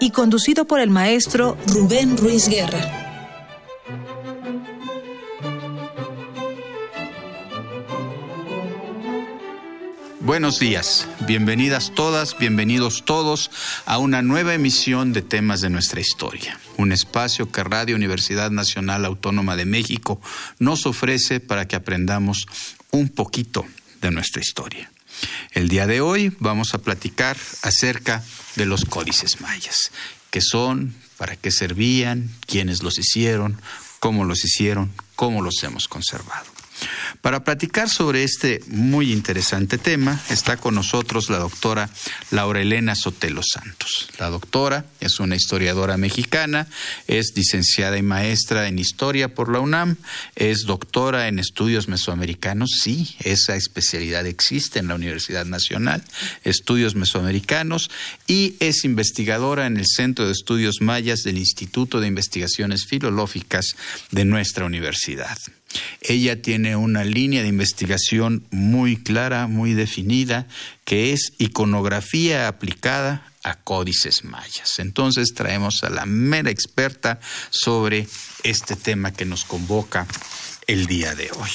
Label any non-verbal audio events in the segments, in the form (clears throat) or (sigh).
y conducido por el maestro Rubén Ruiz Guerra. Buenos días, bienvenidas todas, bienvenidos todos a una nueva emisión de temas de nuestra historia, un espacio que Radio Universidad Nacional Autónoma de México nos ofrece para que aprendamos un poquito de nuestra historia. El día de hoy vamos a platicar acerca de los códices mayas, qué son, para qué servían, quiénes los hicieron, cómo los hicieron, cómo los hemos conservado. Para platicar sobre este muy interesante tema está con nosotros la doctora Laura Elena Sotelo Santos. La doctora es una historiadora mexicana, es licenciada y maestra en historia por la UNAM, es doctora en estudios mesoamericanos, sí, esa especialidad existe en la Universidad Nacional, estudios mesoamericanos, y es investigadora en el Centro de Estudios Mayas del Instituto de Investigaciones Filológicas de nuestra universidad. Ella tiene una línea de investigación muy clara, muy definida, que es iconografía aplicada a códices mayas. Entonces traemos a la mera experta sobre este tema que nos convoca el día de hoy.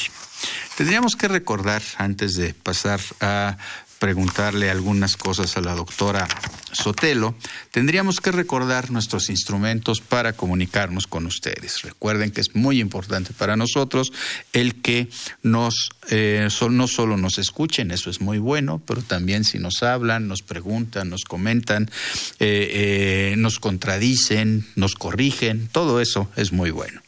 Tendríamos que recordar, antes de pasar a preguntarle algunas cosas a la doctora Sotelo, tendríamos que recordar nuestros instrumentos para comunicarnos con ustedes. Recuerden que es muy importante para nosotros el que nos eh, no solo nos escuchen, eso es muy bueno, pero también si nos hablan, nos preguntan, nos comentan, eh, eh, nos contradicen, nos corrigen, todo eso es muy bueno.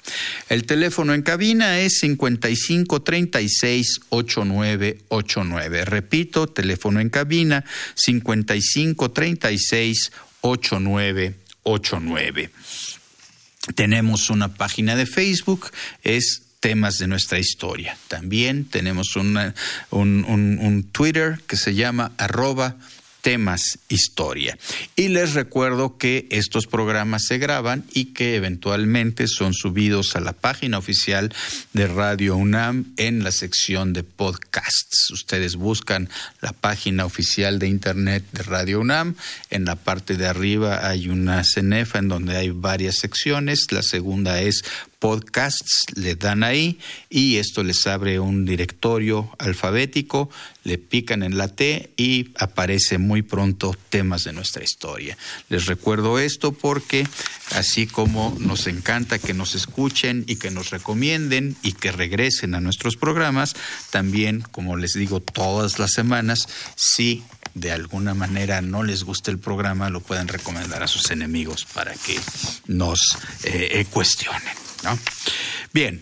El teléfono en cabina es 55 36 8989. Repito, teléfono en cabina 55 36 8989. Tenemos una página de Facebook, es temas de nuestra historia. También tenemos un, un, Twitter que se llama arroba temas historia. Y les recuerdo que estos programas se graban y que eventualmente son subidos a la página oficial de Radio UNAM en la sección de podcasts. Ustedes buscan la página oficial de internet de Radio UNAM. En la parte de arriba hay una cenefa en donde hay varias secciones. La segunda es podcasts, le dan ahí y esto les abre un directorio alfabético, le pican en la T y aparece muy pronto temas de nuestra historia. Les recuerdo esto porque así como nos encanta que nos escuchen y que nos recomienden y que regresen a nuestros programas, también, como les digo todas las semanas, si de alguna manera no les gusta el programa, lo pueden recomendar a sus enemigos para que nos eh, eh, cuestionen. Bien,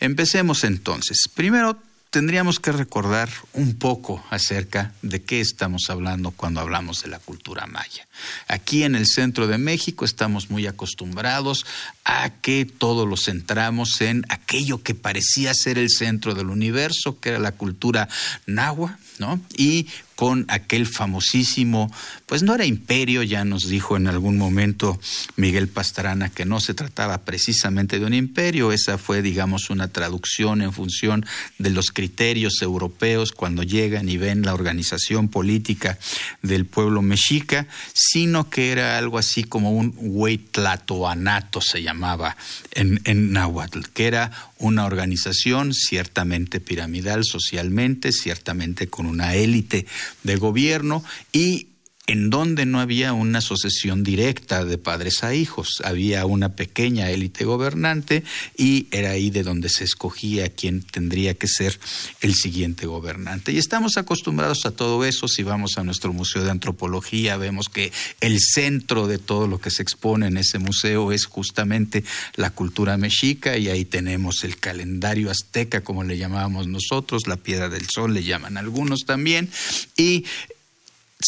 empecemos entonces. Primero tendríamos que recordar un poco acerca de qué estamos hablando cuando hablamos de la cultura maya. Aquí en el centro de México estamos muy acostumbrados a que todo lo centramos en aquello que parecía ser el centro del universo, que era la cultura náhuatl, ¿no? Y con aquel famosísimo, pues no era imperio, ya nos dijo en algún momento Miguel Pastrana que no se trataba precisamente de un imperio, esa fue, digamos, una traducción en función de los criterios europeos cuando llegan y ven la organización política del pueblo mexica, sino que era algo así como un huetlatoanato se llamaba en, en náhuatl, que era una organización ciertamente piramidal socialmente, ciertamente con una élite de gobierno y en donde no había una sucesión directa de padres a hijos, había una pequeña élite gobernante y era ahí de donde se escogía quién tendría que ser el siguiente gobernante. Y estamos acostumbrados a todo eso, si vamos a nuestro Museo de Antropología, vemos que el centro de todo lo que se expone en ese museo es justamente la cultura mexica y ahí tenemos el calendario azteca, como le llamábamos nosotros, la piedra del sol le llaman algunos también, y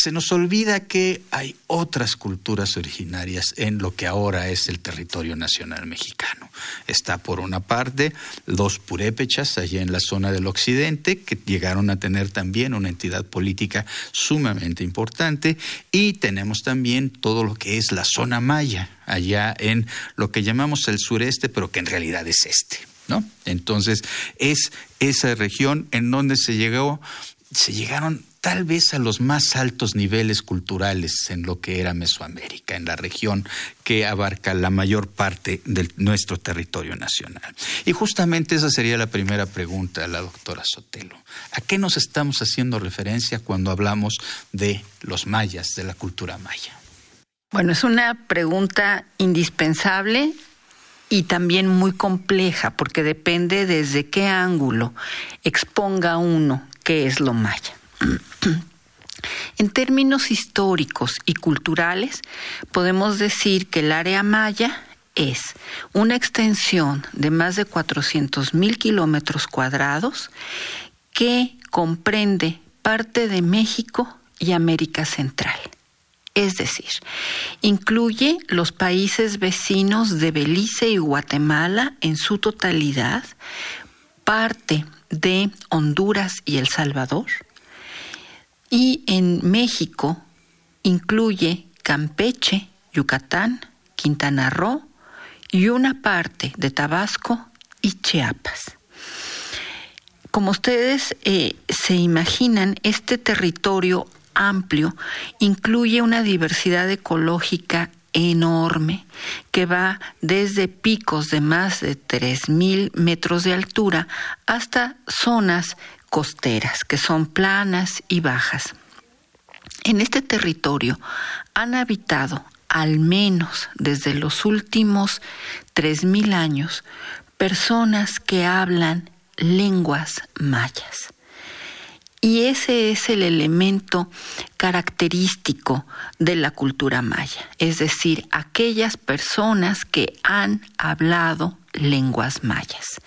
se nos olvida que hay otras culturas originarias en lo que ahora es el territorio nacional mexicano. Está por una parte los purépechas allá en la zona del occidente, que llegaron a tener también una entidad política sumamente importante, y tenemos también todo lo que es la zona maya, allá en lo que llamamos el sureste, pero que en realidad es este. ¿No? Entonces, es esa región en donde se llegó, se llegaron tal vez a los más altos niveles culturales en lo que era Mesoamérica, en la región que abarca la mayor parte de nuestro territorio nacional. Y justamente esa sería la primera pregunta de la doctora Sotelo. ¿A qué nos estamos haciendo referencia cuando hablamos de los mayas, de la cultura maya? Bueno, es una pregunta indispensable y también muy compleja porque depende desde qué ángulo exponga uno qué es lo maya. En términos históricos y culturales, podemos decir que el área maya es una extensión de más de 400 mil kilómetros cuadrados que comprende parte de México y América Central. Es decir, incluye los países vecinos de Belice y Guatemala en su totalidad, parte de Honduras y El Salvador, y en México incluye Campeche, Yucatán, Quintana Roo y una parte de Tabasco y Chiapas. Como ustedes eh, se imaginan, este territorio amplio incluye una diversidad ecológica enorme que va desde picos de más de 3.000 metros de altura hasta zonas costeras, que son planas y bajas. En este territorio han habitado, al menos desde los últimos 3.000 años, personas que hablan lenguas mayas. Y ese es el elemento característico de la cultura maya, es decir, aquellas personas que han hablado lenguas mayas.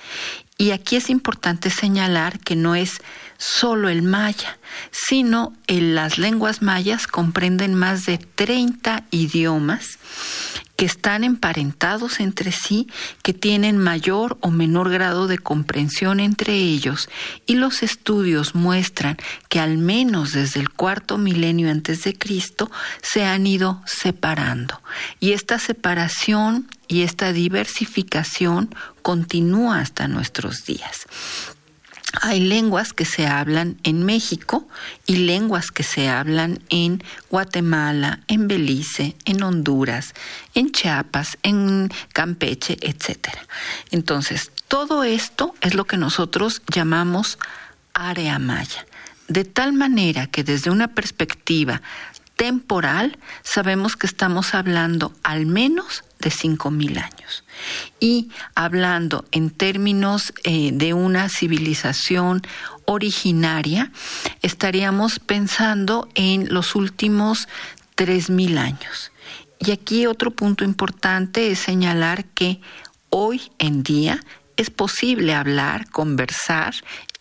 Y aquí es importante señalar que no es solo el maya, sino en las lenguas mayas comprenden más de 30 idiomas que están emparentados entre sí, que tienen mayor o menor grado de comprensión entre ellos, y los estudios muestran que al menos desde el cuarto milenio antes de Cristo se han ido separando. Y esta separación y esta diversificación continúa hasta nuestros días. Hay lenguas que se hablan en México y lenguas que se hablan en Guatemala, en Belice, en Honduras, en Chiapas, en Campeche, etc. Entonces, todo esto es lo que nosotros llamamos área maya. De tal manera que desde una perspectiva temporal sabemos que estamos hablando al menos de 5.000 años. Y hablando en términos eh, de una civilización originaria, estaríamos pensando en los últimos 3.000 años. Y aquí otro punto importante es señalar que hoy en día es posible hablar, conversar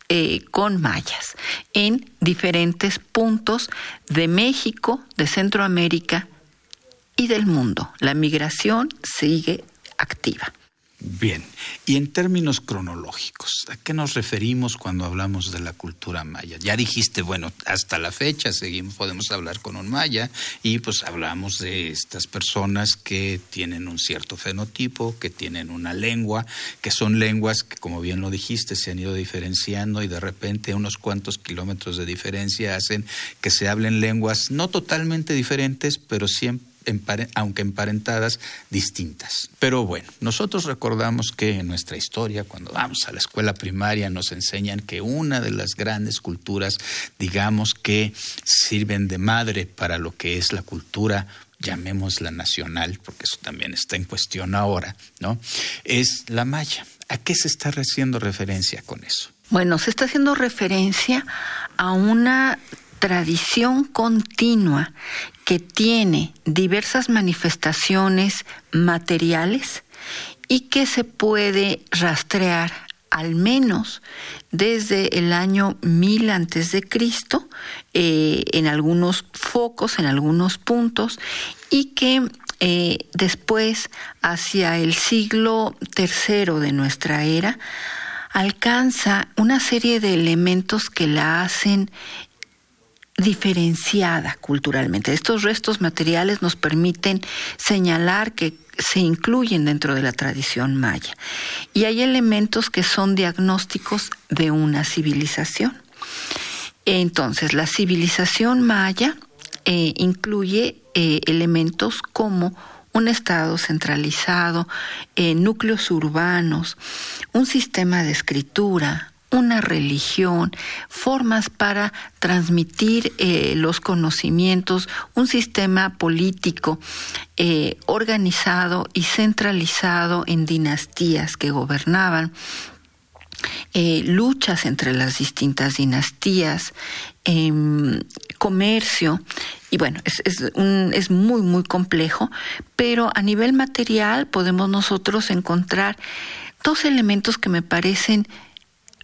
eh, con mayas en diferentes puntos de México, de Centroamérica y del mundo. La migración sigue activa. Bien, y en términos cronológicos, ¿a qué nos referimos cuando hablamos de la cultura maya? Ya dijiste, bueno, hasta la fecha seguimos, podemos hablar con un maya y pues hablamos de estas personas que tienen un cierto fenotipo, que tienen una lengua, que son lenguas que, como bien lo dijiste, se han ido diferenciando y de repente unos cuantos kilómetros de diferencia hacen que se hablen lenguas no totalmente diferentes, pero siempre aunque emparentadas, distintas. Pero bueno, nosotros recordamos que en nuestra historia, cuando vamos a la escuela primaria, nos enseñan que una de las grandes culturas, digamos que sirven de madre para lo que es la cultura llamémosla nacional, porque eso también está en cuestión ahora, ¿no? Es la maya. ¿A qué se está haciendo referencia con eso? Bueno, se está haciendo referencia a una tradición continua que tiene diversas manifestaciones materiales y que se puede rastrear al menos desde el año 1000 antes de Cristo, eh, en algunos focos, en algunos puntos, y que eh, después, hacia el siglo III de nuestra era, alcanza una serie de elementos que la hacen diferenciada culturalmente. Estos restos materiales nos permiten señalar que se incluyen dentro de la tradición maya. Y hay elementos que son diagnósticos de una civilización. Entonces, la civilización maya eh, incluye eh, elementos como un Estado centralizado, eh, núcleos urbanos, un sistema de escritura, una religión, formas para transmitir eh, los conocimientos, un sistema político eh, organizado y centralizado en dinastías que gobernaban, eh, luchas entre las distintas dinastías, em, comercio, y bueno, es, es, muy, muy complejo, pero a nivel material podemos nosotros encontrar dos elementos que me parecen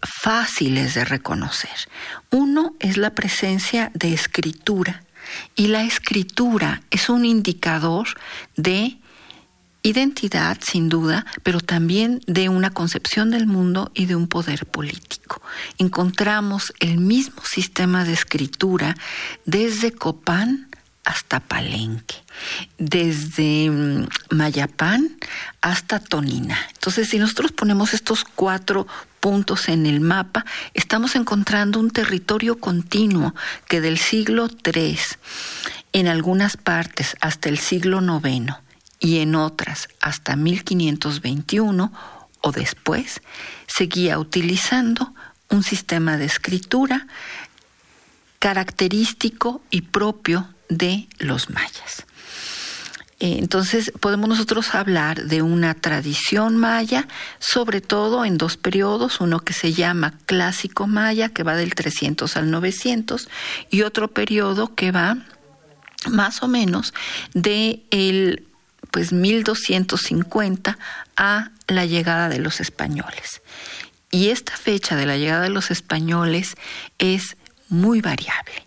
fáciles de reconocer. Uno es la presencia de escritura y la escritura es un indicador de identidad, sin duda, pero también de una concepción del mundo y de un poder político. Encontramos el mismo sistema de escritura desde Copán hasta Palenque, desde mm, Mayapán hasta Tonina. Entonces, si nosotros ponemos estos cuatro puntos en el mapa, estamos encontrando un territorio continuo que del siglo III, en algunas partes hasta el siglo IX y en otras hasta 1521 o después, seguía utilizando un sistema de escritura característico y propio de los mayas. Eh, entonces podemos nosotros hablar de una tradición maya, sobre todo en dos periodos, uno que se llama clásico maya, que va del 300 al 900, y otro periodo que va más o menos de el pues 1250 a la llegada de los españoles. Y esta fecha de la llegada de los españoles es muy variable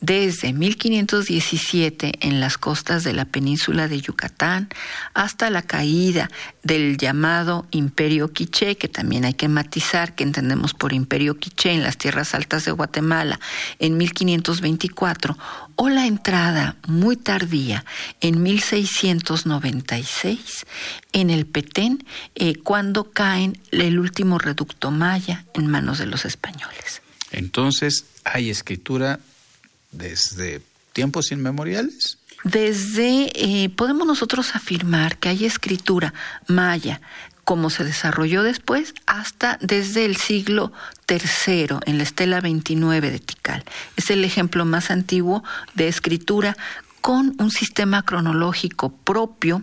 desde 1517 en las costas de la península de Yucatán hasta la caída del llamado Imperio Quiché, que también hay que matizar que entendemos por Imperio Quiché en las tierras altas de Guatemala en 1524, o la entrada muy tardía en 1696 en el Petén, eh, cuando caen el último reducto maya en manos de los españoles. Entonces, hay escritura desde tiempos inmemoriales? Desde, eh, podemos nosotros afirmar que hay escritura maya, como se desarrolló después, hasta desde el siglo III, en la estela 29 de Tikal. Es el ejemplo más antiguo de escritura con un sistema cronológico propio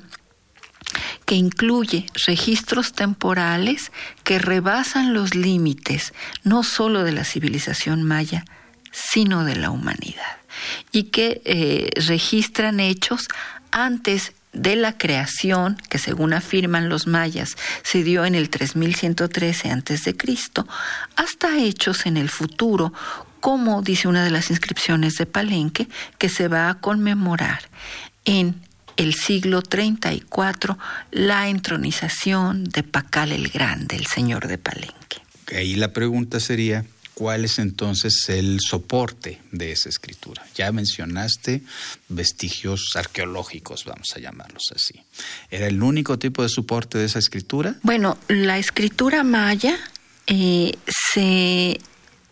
que incluye registros temporales que rebasan los límites no solo de la civilización maya, sino de la humanidad, y que eh, registran hechos antes de la creación, que según afirman los mayas se dio en el 3113 a.C., hasta hechos en el futuro, como dice una de las inscripciones de Palenque, que se va a conmemorar en el siglo 34 la entronización de Pacal el Grande, el señor de Palenque. Ahí la pregunta sería, ¿Cuál es entonces el soporte de esa escritura? Ya mencionaste vestigios arqueológicos, vamos a llamarlos así. ¿Era el único tipo de soporte de esa escritura? Bueno, la escritura maya eh, se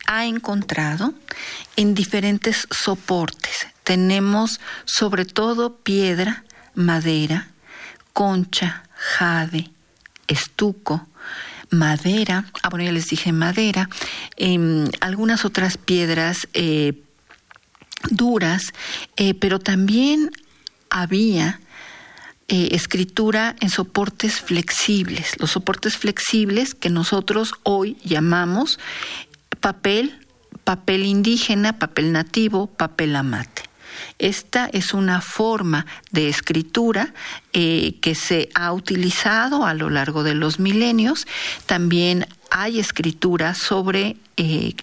ha encontrado en diferentes soportes. Tenemos sobre todo piedra, madera, concha, jade, estuco, madera, ah, bueno, ya les dije madera, em, algunas otras piedras eh, duras, eh, pero también había eh, escritura en soportes flexibles, los soportes flexibles que nosotros hoy llamamos papel, papel indígena, papel nativo, papel amate. Esta es una forma de escritura eh, que se ha utilizado a lo largo de los milenios. También hay escritura sobre eh,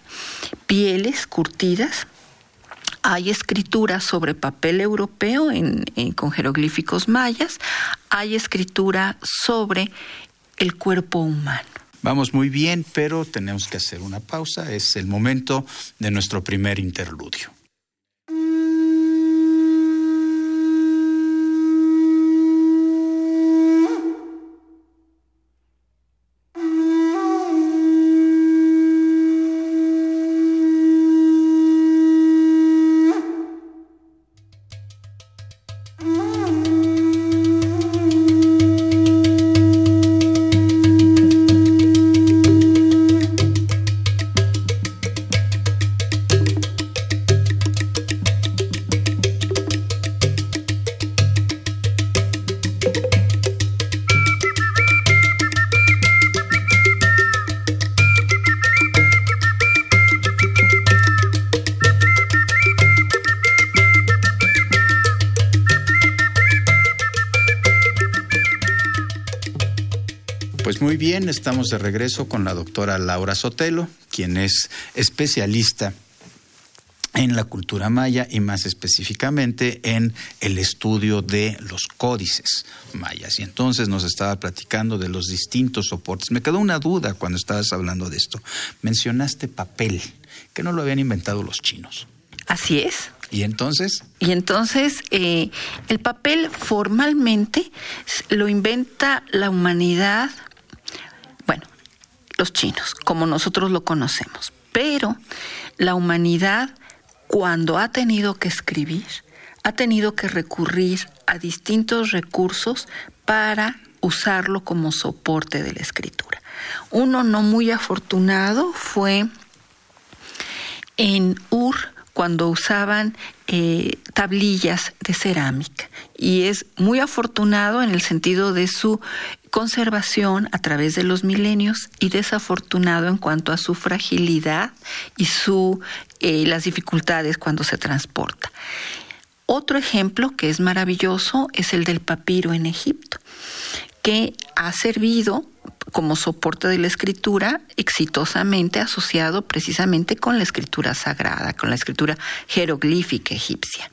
pieles curtidas, hay escritura sobre papel europeo con jeroglíficos mayas, hay escritura sobre el cuerpo humano. Vamos muy bien, pero tenemos que hacer una pausa. Es el momento de nuestro primer interludio. Estamos de regreso con la doctora Laura Sotelo, quien es especialista en la cultura maya y más específicamente en el estudio de los códices mayas. Y entonces nos estaba platicando de los distintos soportes. Me quedó una duda cuando estabas hablando de esto. Mencionaste papel, que no lo habían inventado los chinos. Así es. ¿Y entonces? Y entonces eh, el papel formalmente lo inventa la humanidad los chinos, como nosotros lo conocemos. Pero la humanidad, cuando ha tenido que escribir, ha tenido que recurrir a distintos recursos para usarlo como soporte de la escritura. Uno no muy afortunado fue en Ur, cuando usaban eh, tablillas de cerámica. Y es muy afortunado en el sentido de su conservación a través de los milenios y desafortunado en cuanto a su fragilidad y su, eh, las dificultades cuando se transporta. Otro ejemplo que es maravilloso es el del papiro en Egipto, que ha servido como soporte de la escritura exitosamente asociado precisamente con la escritura sagrada, con la escritura jeroglífica egipcia.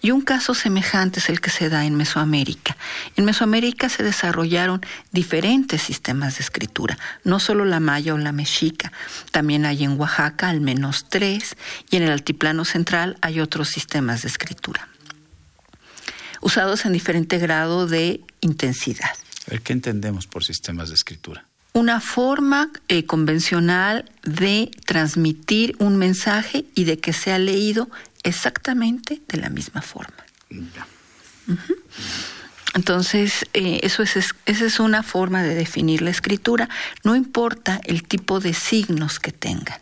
Y un caso semejante es el que se da en Mesoamérica. En Mesoamérica se desarrollaron diferentes sistemas de escritura, no solo la maya o la mexica, también hay en Oaxaca al menos tres y en el altiplano central hay otros sistemas de escritura, usados en diferente grado de intensidad. ¿Qué entendemos por sistemas de escritura? Una forma eh, convencional de transmitir un mensaje y de que sea leído exactamente de la misma forma. Entonces, eh, eso es, esa es una forma de definir la escritura, no importa el tipo de signos que tengan.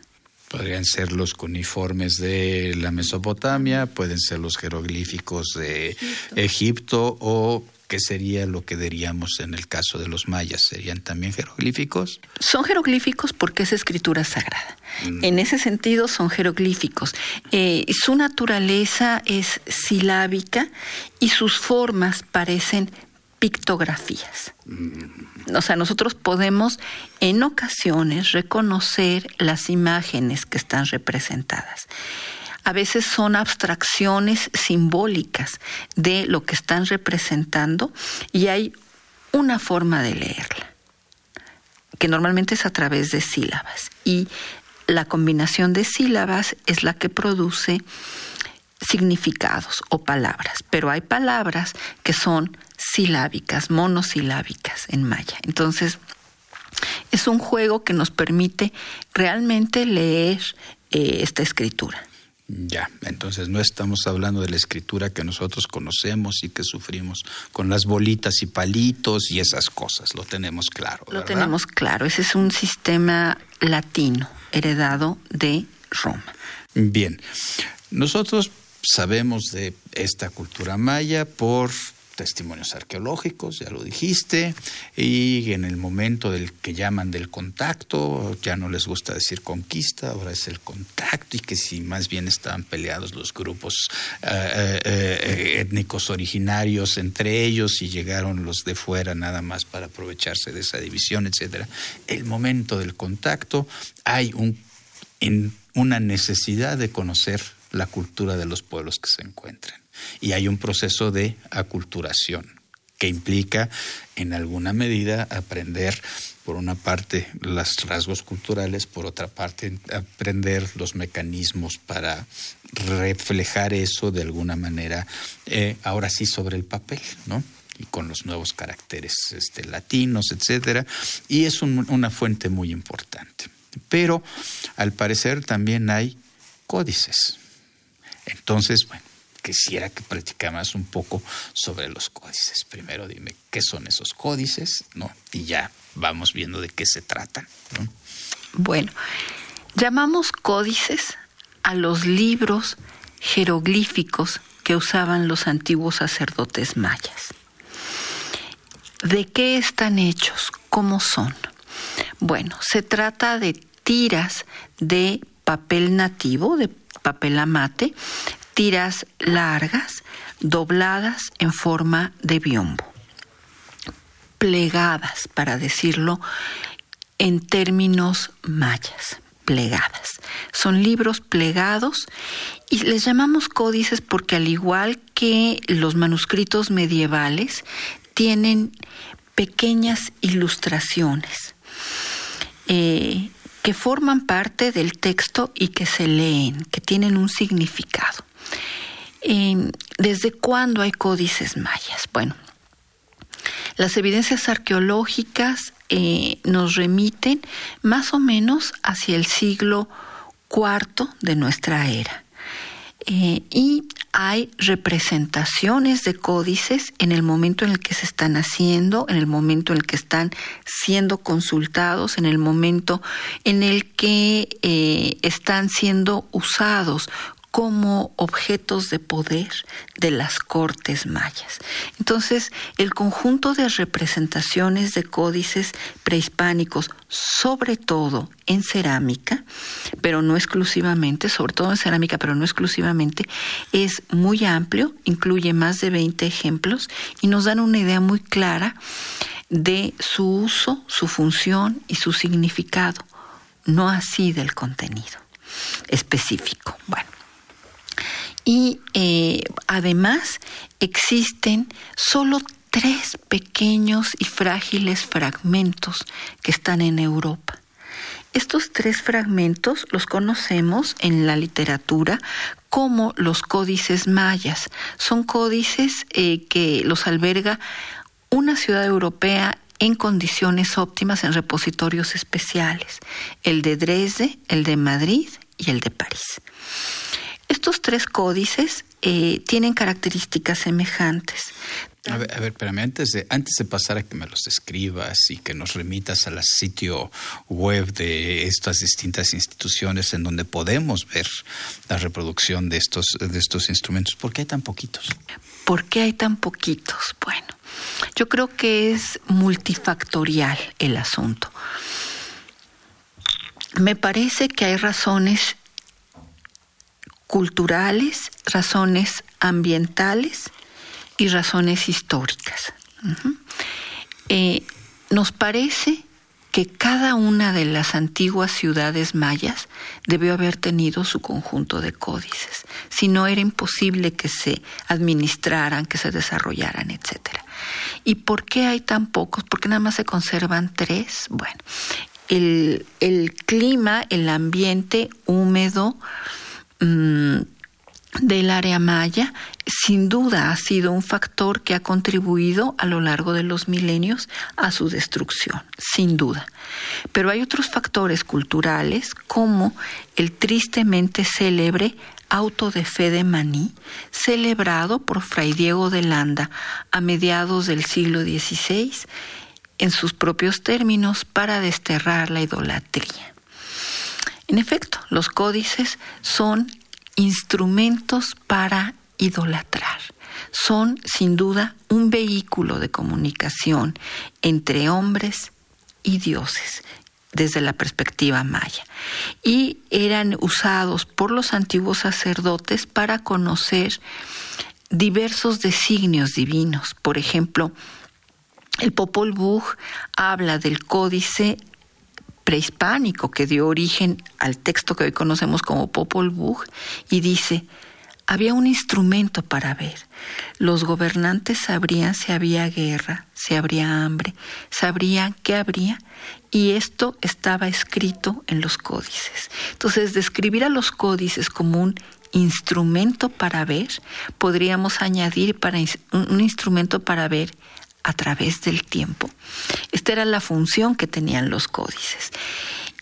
Podrían ser los cuneiformes de la Mesopotamia, pueden ser los jeroglíficos de Egipto o ¿qué sería lo que diríamos en el caso de los mayas? ¿Serían también jeroglíficos? Son jeroglíficos porque es escritura sagrada. Mm. En ese sentido son jeroglíficos. Eh, su naturaleza es silábica y sus formas parecen pictografías. Mm. O sea, nosotros podemos en ocasiones reconocer las imágenes que están representadas a veces son abstracciones simbólicas de lo que están representando y hay una forma de leerla, que normalmente es a través de sílabas. Y la combinación de sílabas es la que produce significados o palabras, pero hay palabras que son silábicas, monosilábicas en maya. Entonces, es un juego que nos permite realmente leer eh, esta escritura. Ya, entonces no estamos hablando de la escritura que nosotros conocemos y que sufrimos con las bolitas y palitos y esas cosas, lo tenemos claro. Lo tenemos claro, ese es un sistema latino heredado de Roma. Bien, nosotros sabemos de esta cultura maya por testimonios arqueológicos, ya lo dijiste, y en el momento del que llaman del contacto, ya no les gusta decir conquista, ahora es el contacto, y que si más bien estaban peleados los grupos eh, eh, étnicos originarios entre ellos y llegaron los de fuera nada más para aprovecharse de esa división, etcétera. El momento del contacto hay un, una necesidad de conocer la cultura de los pueblos que se encuentran. Y hay un proceso de aculturación que implica en alguna medida aprender por una parte los rasgos culturales, por otra parte aprender los mecanismos para reflejar eso de alguna manera, eh, ahora sí sobre el papel, ¿no? y con los nuevos caracteres este, latinos, etcétera, y es una fuente muy importante. Pero al parecer también hay códices. Entonces, bueno, quisiera que platicáramos un poco sobre los códices. Primero dime qué son esos códices, ¿no? Y ya vamos viendo de qué se tratan, Bueno, llamamos códices a los libros jeroglíficos que usaban los antiguos sacerdotes mayas. ¿De qué están hechos? ¿Cómo son? Bueno, se trata de tiras de papel nativo, de papel amate, tiras largas, dobladas en forma de biombo, plegadas, para decirlo en términos mayas, plegadas. Son libros plegados y les llamamos códices porque al igual que los manuscritos medievales, tienen pequeñas ilustraciones. Eh, que forman parte del texto y que se leen, que tienen un significado. Em, ¿Desde cuándo hay códices mayas? Bueno, las evidencias arqueológicas eh, nos remiten más o menos hacia el siglo IV de nuestra era. Eh, y hay representaciones de códices en el momento en el que se están haciendo, en el momento en el que están siendo consultados, en el momento en el que eh, están siendo usados como objetos de poder de las cortes mayas. Entonces, el conjunto de representaciones de códices prehispánicos, sobre todo en cerámica, pero no exclusivamente, sobre todo en cerámica, pero no exclusivamente, es muy amplio, incluye más de 20 ejemplos y nos dan una idea muy clara de su uso, su función y su significado, no así del contenido específico. Bueno, y eh, además existen solo tres pequeños y frágiles fragmentos que están en Europa. Estos tres fragmentos los conocemos en la literatura como los códices mayas. Son códices eh, que los alberga una ciudad europea en condiciones óptimas en repositorios especiales, el de Dresde, el de Madrid y el de París. Estos tres códices eh, tienen características semejantes. A ver, a ver, espérame, antes de, antes de pasar a que me los describas y que nos remitas al sitio web de estas distintas instituciones en donde podemos ver la reproducción de estos, de estos instrumentos, ¿por qué hay tan poquitos? ¿Por qué hay tan poquitos? Bueno, yo creo que es multifactorial el asunto. Me parece que hay razones culturales, razones ambientales y razones históricas. Eh, nos parece que cada una de las antiguas ciudades mayas debió haber tenido su conjunto de códices, si no era imposible que se administraran, que se desarrollaran, etc. ¿Y por qué hay tan pocos? ¿Por qué nada más se conservan tres? Bueno, el, el clima, el ambiente húmedo, Mm, del área maya sin duda ha sido un factor que ha contribuido a lo largo de los milenios a su destrucción, sin duda. Pero hay otros factores culturales como el tristemente célebre auto de fe de Maní, celebrado por Fray Diego de Landa a mediados del siglo XVI en sus propios términos para desterrar la idolatría. En efecto, los códices son instrumentos para idolatrar, son sin duda un vehículo de comunicación entre hombres y dioses desde la perspectiva maya y eran usados por los antiguos sacerdotes para conocer diversos designios divinos. Por ejemplo, el Popol Vuh habla del códice prehispánico que dio origen al texto que hoy conocemos como Popol Vuh y dice, había un instrumento para ver. Los gobernantes sabrían si había guerra, si habría hambre, sabrían qué habría y esto estaba escrito en los códices. Entonces, describir a los códices como un instrumento para ver, podríamos añadir para un instrumento para ver a través del tiempo. Esta era la función que tenían los códices.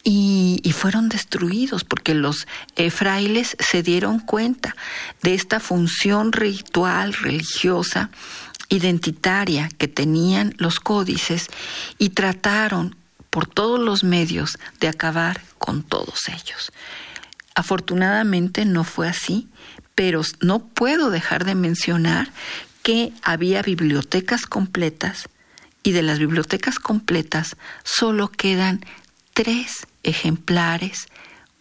Y, fueron destruidos porque los eh, frailes se dieron cuenta de esta función ritual, religiosa, identitaria que tenían los códices y trataron por todos los medios de acabar con todos ellos. Afortunadamente no fue así, pero no puedo dejar de mencionar que había bibliotecas completas y de las bibliotecas completas solo quedan tres ejemplares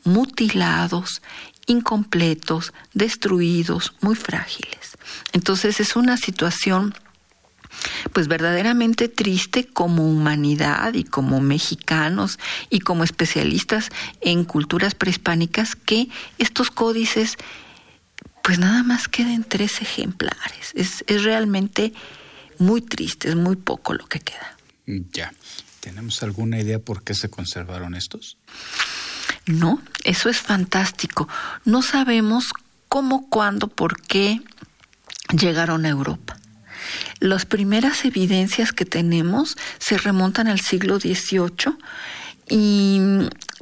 mutilados, incompletos, destruidos, muy frágiles. Entonces es una situación pues verdaderamente triste como humanidad y como mexicanos y como especialistas en culturas prehispánicas que estos códices pues nada más queden tres ejemplares. Es, es realmente muy triste, es muy poco lo que queda. Ya. ¿Tenemos alguna idea por qué se conservaron estos? No, eso es fantástico. No sabemos cómo, cuándo, por qué llegaron a Europa. Las primeras evidencias que tenemos se remontan al siglo XVIII y,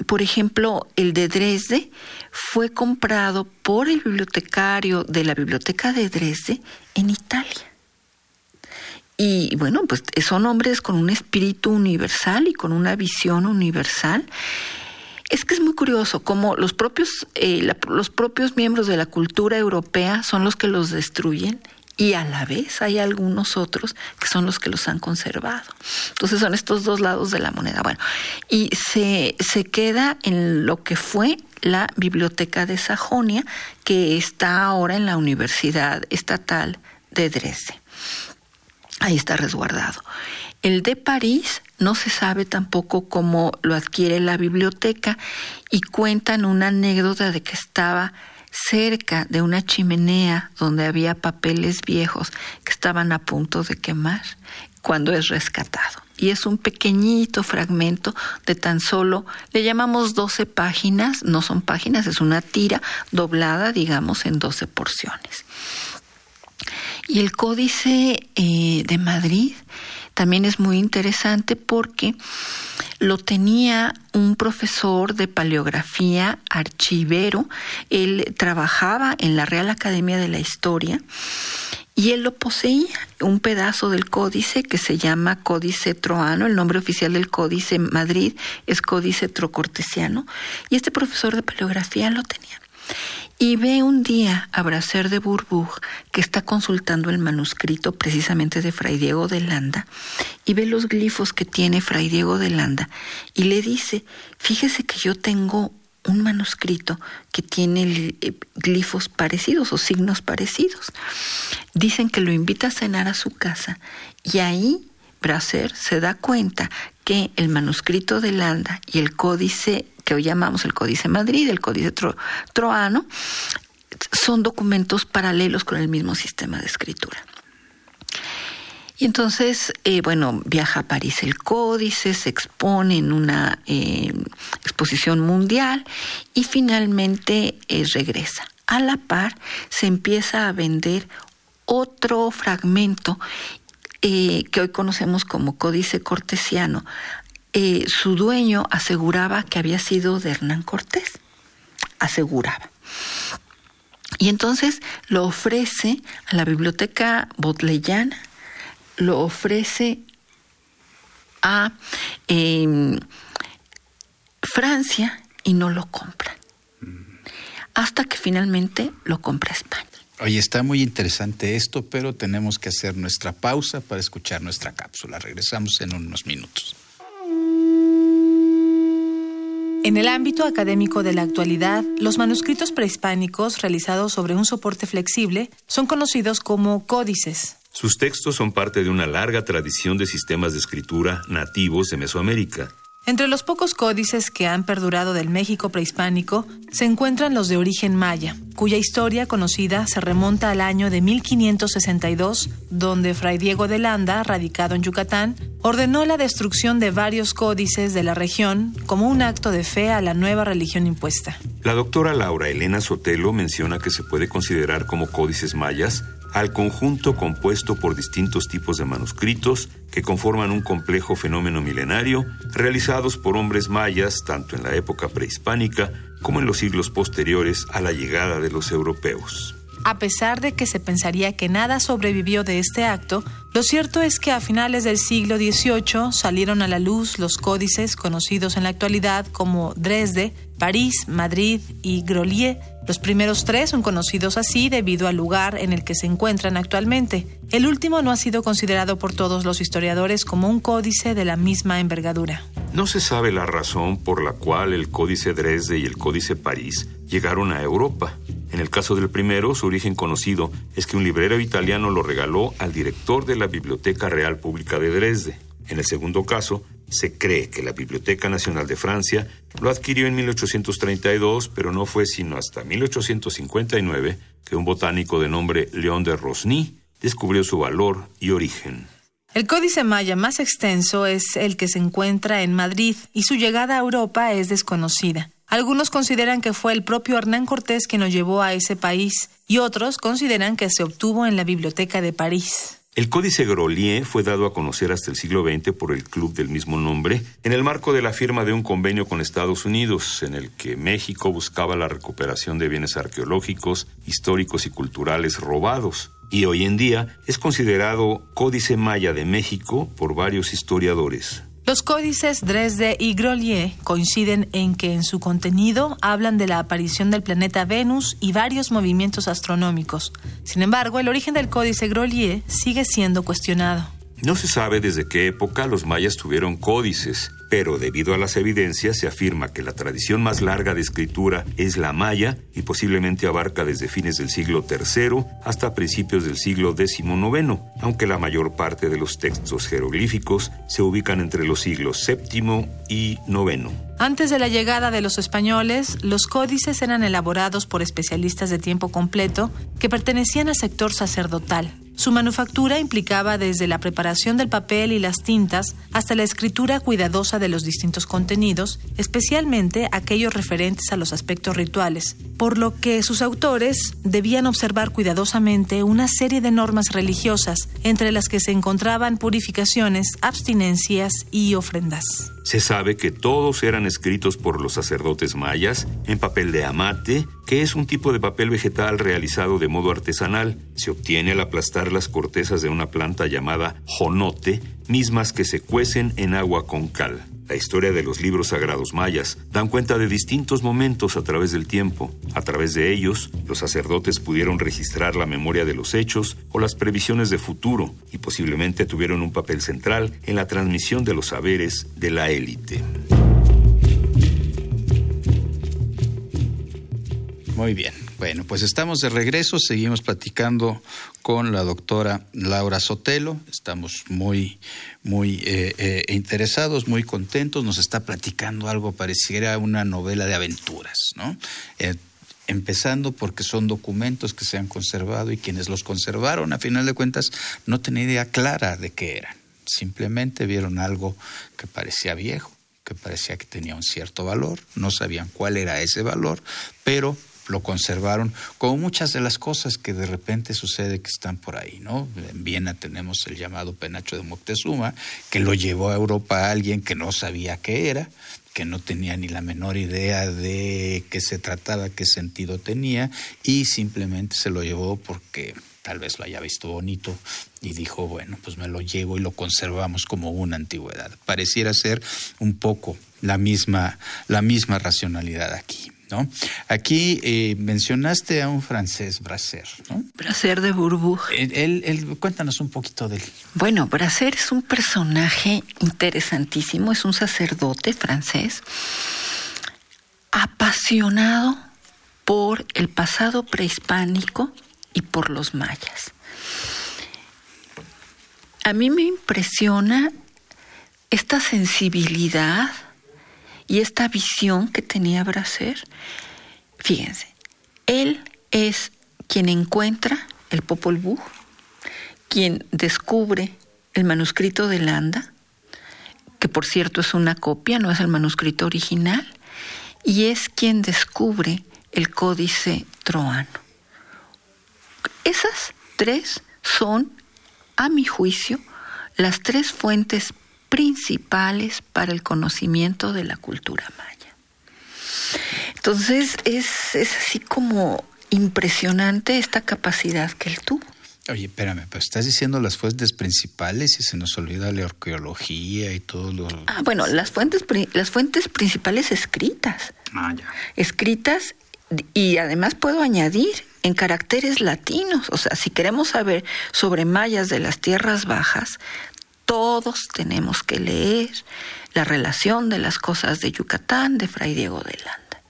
por ejemplo, el de Dresde fue comprado por el bibliotecario de la Biblioteca de Dresde en Italia. Y bueno, pues son hombres con un espíritu universal y con una visión universal. Es que es muy curioso cómo los propios, eh, los propios miembros de la cultura europea son los que los destruyen y a la vez hay algunos otros que son los que los han conservado. Entonces son estos dos lados de la moneda. Bueno, y se, se queda en lo que fue la Biblioteca de Sajonia, que está ahora en la Universidad Estatal de Dresde. Ahí está resguardado. El de París no se sabe tampoco cómo lo adquiere la biblioteca y cuentan una anécdota de que estaba cerca de una chimenea donde había papeles viejos que estaban a punto de quemar cuando es rescatado. Y es un pequeñito fragmento de tan solo, le llamamos 12 páginas, no son páginas, es una tira doblada, digamos, en 12 porciones. Y el Códice eh, de Madrid también es muy interesante porque lo tenía un profesor de paleografía archivero. Él trabajaba en la Real Academia de la Historia y él lo poseía, un pedazo del códice que se llama Códice Troano, el nombre oficial del Códice Madrid es Códice Trocortesiano, y este profesor de paleografía lo tenía y ve un día a Bracer de Bourbourg que está consultando el manuscrito precisamente de Fray Diego de Landa y ve los glifos que tiene Fray Diego de Landa y le dice, fíjese que yo tengo un manuscrito que tiene eh, glifos parecidos o signos parecidos. Dicen que lo invita a cenar a su casa y ahí Bracer se da cuenta que el manuscrito de Landa y el códice que hoy llamamos el Códice Madrid, el Códice Troano, son documentos paralelos con el mismo sistema de escritura. Y entonces, eh, bueno, viaja a París el códice, se expone en una eh, exposición mundial y finalmente eh, regresa. A la par se empieza a vender otro fragmento que hoy conocemos como códice cortesiano, eh, su dueño aseguraba que había sido de Hernán Cortés. Aseguraba. Y entonces lo ofrece a la biblioteca botleyana, lo ofrece a em, Francia y no lo compran. Hasta que finalmente lo compra España. Oye, está muy interesante esto, pero tenemos que hacer nuestra pausa para escuchar nuestra cápsula. Regresamos en unos minutos. En el ámbito académico de la actualidad, los manuscritos prehispánicos realizados sobre un soporte flexible son conocidos como códices. Sus textos son parte de una larga tradición de sistemas de escritura nativos de Mesoamérica. Entre los pocos códices que han perdurado del México prehispánico se encuentran los de origen maya, cuya historia conocida se remonta al año de 1562, donde Fray Diego de Landa, radicado en Yucatán, ordenó la destrucción de varios códices de la región como un acto de fe a la nueva religión impuesta. La doctora Laura Elena Sotelo menciona que se puede considerar como códices mayas al conjunto compuesto por distintos tipos de manuscritos que conforman un complejo fenómeno milenario realizados por hombres mayas tanto en la época prehispánica como en los siglos posteriores a la llegada de los europeos. A pesar de que se pensaría que nada sobrevivió de este acto, lo cierto es que a finales del siglo XVIII salieron a la luz los códices conocidos en la actualidad como Dresde, París, Madrid y Grolier. Los primeros tres son conocidos así debido al lugar en el que se encuentran actualmente. El último no ha sido considerado por todos los historiadores como un códice de la misma envergadura. No se sabe la razón por la cual el Códice Dresde y el Códice París llegaron a Europa. En el caso del primero, su origen conocido es que un librero italiano lo regaló al director de la Biblioteca Real Pública de Dresde. En el segundo caso, se cree que la Biblioteca Nacional de Francia lo adquirió en 1832, pero no fue sino hasta 1859 que un botánico de nombre León de Rosny descubrió su valor y origen. El códice maya más extenso es el que se encuentra en Madrid y su llegada a Europa es desconocida. Algunos consideran que fue el propio Hernán Cortés quien lo llevó a ese país y otros consideran que se obtuvo en la Biblioteca de París. El Códice Grolier fue dado a conocer hasta el siglo XX por el club del mismo nombre, en el marco de la firma de un convenio con Estados Unidos, en el que México buscaba la recuperación de bienes arqueológicos, históricos y culturales robados. Y hoy en día es considerado Códice Maya de México por varios historiadores. Los códices Dresde y Grolier coinciden en que en su contenido hablan de la aparición del planeta Venus y varios movimientos astronómicos. Sin embargo, el origen del códice Grolier sigue siendo cuestionado. No se sabe desde qué época los mayas tuvieron códices, pero debido a las evidencias se afirma que la tradición más larga de escritura es la maya y posiblemente abarca desde fines del siglo III hasta principios del siglo XIX, aunque la mayor parte de los textos jeroglíficos se ubican entre los siglos VII y IX. Antes de la llegada de los españoles, los códices eran elaborados por especialistas de tiempo completo que pertenecían al sector sacerdotal. Su manufactura implicaba desde la preparación del papel y las tintas hasta la escritura cuidadosa de los distintos contenidos, especialmente aquellos referentes a los aspectos rituales, por lo que sus autores debían observar cuidadosamente una serie de normas religiosas, entre las que se encontraban purificaciones, abstinencias y ofrendas. Se sabe que todos eran escritos por los sacerdotes mayas en papel de amate, que es un tipo de papel vegetal realizado de modo artesanal. Se obtiene al aplastar las cortezas de una planta llamada jonote, mismas que se cuecen en agua con cal. La historia de los libros sagrados mayas dan cuenta de distintos momentos a través del tiempo. A través de ellos, los sacerdotes pudieron registrar la memoria de los hechos o las previsiones de futuro y posiblemente tuvieron un papel central en la transmisión de los saberes de la élite. Muy bien. Bueno, pues estamos de regreso, seguimos platicando con la doctora Laura Sotelo, estamos muy, muy eh, eh, interesados, muy contentos, nos está platicando algo pareciera una novela de aventuras, ¿no? Eh, empezando porque son documentos que se han conservado y quienes los conservaron, a final de cuentas, no tenían idea clara de qué eran, simplemente vieron algo que parecía viejo que parecía que tenía un cierto valor, no sabían cuál era ese valor, pero lo conservaron, como muchas de las cosas que de repente sucede que están por ahí, ¿no? En Viena tenemos el llamado penacho de Moctezuma, que lo llevó a Europa a alguien que no sabía qué era, que no tenía ni la menor idea de qué se trataba, qué sentido tenía, y simplemente se lo llevó porque tal vez lo haya visto bonito y dijo, bueno, pues me lo llevo y lo conservamos como una antigüedad. Pareciera ser un poco la misma, la misma racionalidad aquí. ¿No? Aquí eh, mencionaste a un francés, Brasser, ¿no? Brasser de Bourbourg. Él, cuéntanos un poquito de él. Bueno, Brasser es un personaje interesantísimo, es un sacerdote francés apasionado por el pasado prehispánico y por los mayas. A mí me impresiona esta sensibilidad y esta visión que tenía Bracer. Fíjense, él es quien encuentra el Popol Vuh, quien descubre el manuscrito de Landa, que por cierto es una copia, no es el manuscrito original, y es quien descubre el códice troano. Esas tres son, a mi juicio, las tres fuentes principales para el conocimiento de la cultura maya. Entonces es, así como impresionante esta capacidad que él tuvo. Oye, espérame, pero estás diciendo las fuentes principales y se nos olvida la arqueología y todo lo... Ah, bueno, las fuentes, las fuentes principales escritas. Ah, ya. Escritas y además puedo añadir en caracteres latinos. O sea, si queremos saber sobre mayas de las tierras bajas, todos tenemos que leer la relación de las cosas de Yucatán de Fray Diego de Landa.